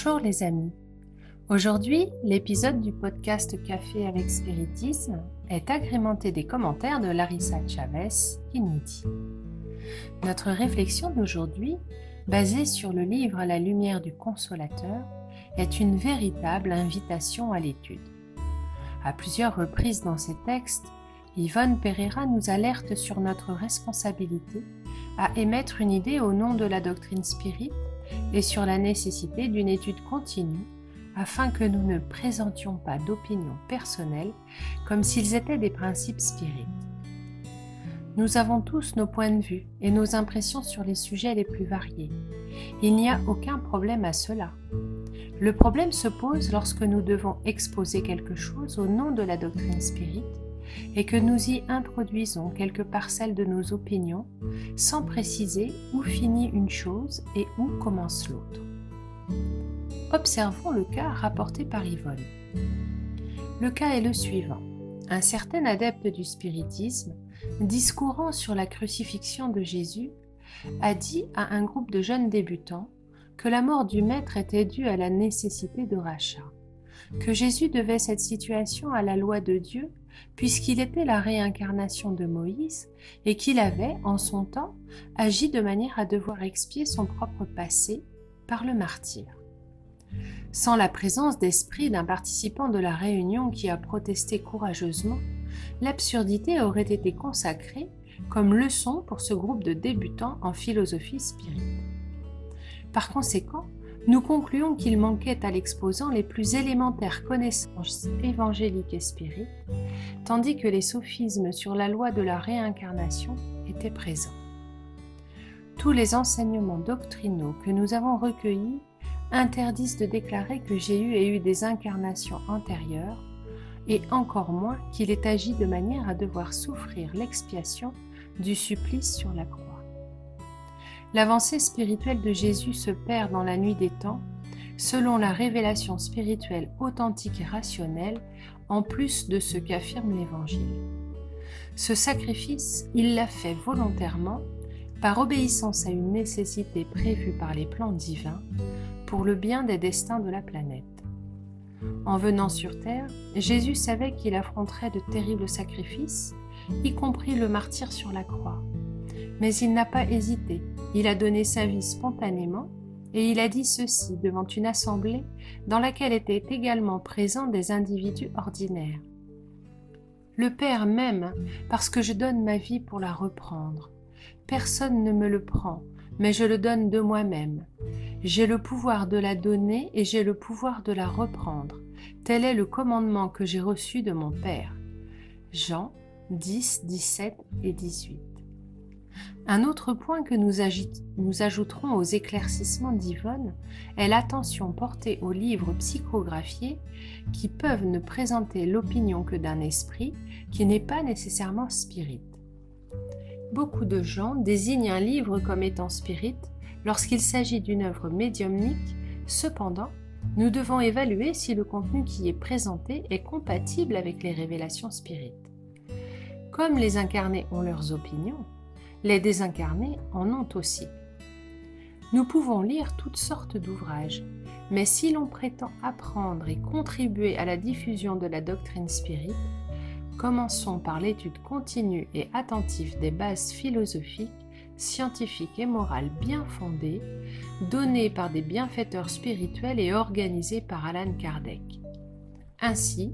Bonjour les amis. Aujourd'hui, l'épisode du podcast Café avec Spiritisme est agrémenté des commentaires de Larissa Chavez qui nous dit Notre réflexion d'aujourd'hui, basée sur le livre La lumière du consolateur, est une véritable invitation à l'étude. À plusieurs reprises dans ses textes, Yvonne Pereira nous alerte sur notre responsabilité à émettre une idée au nom de la doctrine spirite et sur la nécessité d'une étude continue afin que nous ne présentions pas d'opinions personnelles comme s'ils étaient des principes spirites. Nous avons tous nos points de vue et nos impressions sur les sujets les plus variés. Il n'y a aucun problème à cela. Le problème se pose lorsque nous devons exposer quelque chose au nom de la doctrine spirite et que nous y introduisons quelques parcelles de nos opinions sans préciser où finit une chose et où commence l'autre. Observons le cas rapporté par Yvonne. Le cas est le suivant. Un certain adepte du spiritisme, discourant sur la crucifixion de Jésus, a dit à un groupe de jeunes débutants que la mort du Maître était due à la nécessité de rachat, que Jésus devait cette situation à la loi de Dieu puisqu'il était la réincarnation de Moïse et qu'il avait, en son temps, agi de manière à devoir expier son propre passé par le martyr. Sans la présence d'esprit d'un participant de la réunion qui a protesté courageusement, l'absurdité aurait été consacrée comme leçon pour ce groupe de débutants en philosophie spirite. Par conséquent, nous concluons qu'il manquait à l'exposant les plus élémentaires connaissances évangéliques et spirites, tandis que les sophismes sur la loi de la réincarnation étaient présents. Tous les enseignements doctrinaux que nous avons recueillis interdisent de déclarer que Jésus ait eu des incarnations antérieures, et encore moins qu'il ait agi de manière à devoir souffrir l'expiation du supplice sur la croix. L'avancée spirituelle de Jésus se perd dans la nuit des temps, selon la révélation spirituelle authentique et rationnelle, en plus de ce qu'affirme l'Évangile. Ce sacrifice, il l'a fait volontairement, par obéissance à une nécessité prévue par les plans divins, pour le bien des destins de la planète. En venant sur Terre, Jésus savait qu'il affronterait de terribles sacrifices, y compris le martyr sur la croix. Mais il n'a pas hésité il a donné sa vie spontanément et il a dit ceci devant une assemblée dans laquelle étaient également présents des individus ordinaires. Le Père m'aime parce que je donne ma vie pour la reprendre. Personne ne me le prend, mais je le donne de moi-même. J'ai le pouvoir de la donner et j'ai le pouvoir de la reprendre. Tel est le commandement que j'ai reçu de mon Père. Jean 10, 17 et 18. Un autre point que nous, ajouterons aux éclaircissements d'Yvonne est l'attention portée aux livres psychographiés qui peuvent ne présenter l'opinion que d'un esprit qui n'est pas nécessairement spirit. Beaucoup de gens désignent un livre comme étant spirit lorsqu'il s'agit d'une œuvre médiumnique, cependant, nous devons évaluer si le contenu qui est présenté est compatible avec les révélations spirites. Comme les incarnés ont leurs opinions, les désincarnés en ont aussi. Nous pouvons lire toutes sortes d'ouvrages, mais si l'on prétend apprendre et contribuer à la diffusion de la doctrine spirite, commençons par l'étude continue et attentive des bases philosophiques, scientifiques et morales bien fondées, données par des bienfaiteurs spirituels et organisées par Alan Kardec. Ainsi,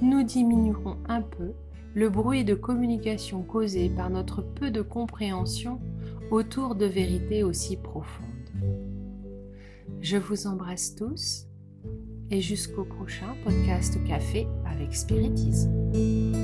nous diminuerons un peu le bruit de communication causé par notre peu de compréhension autour de vérités aussi profondes. Je vous embrasse tous et jusqu'au prochain podcast café avec spiritisme.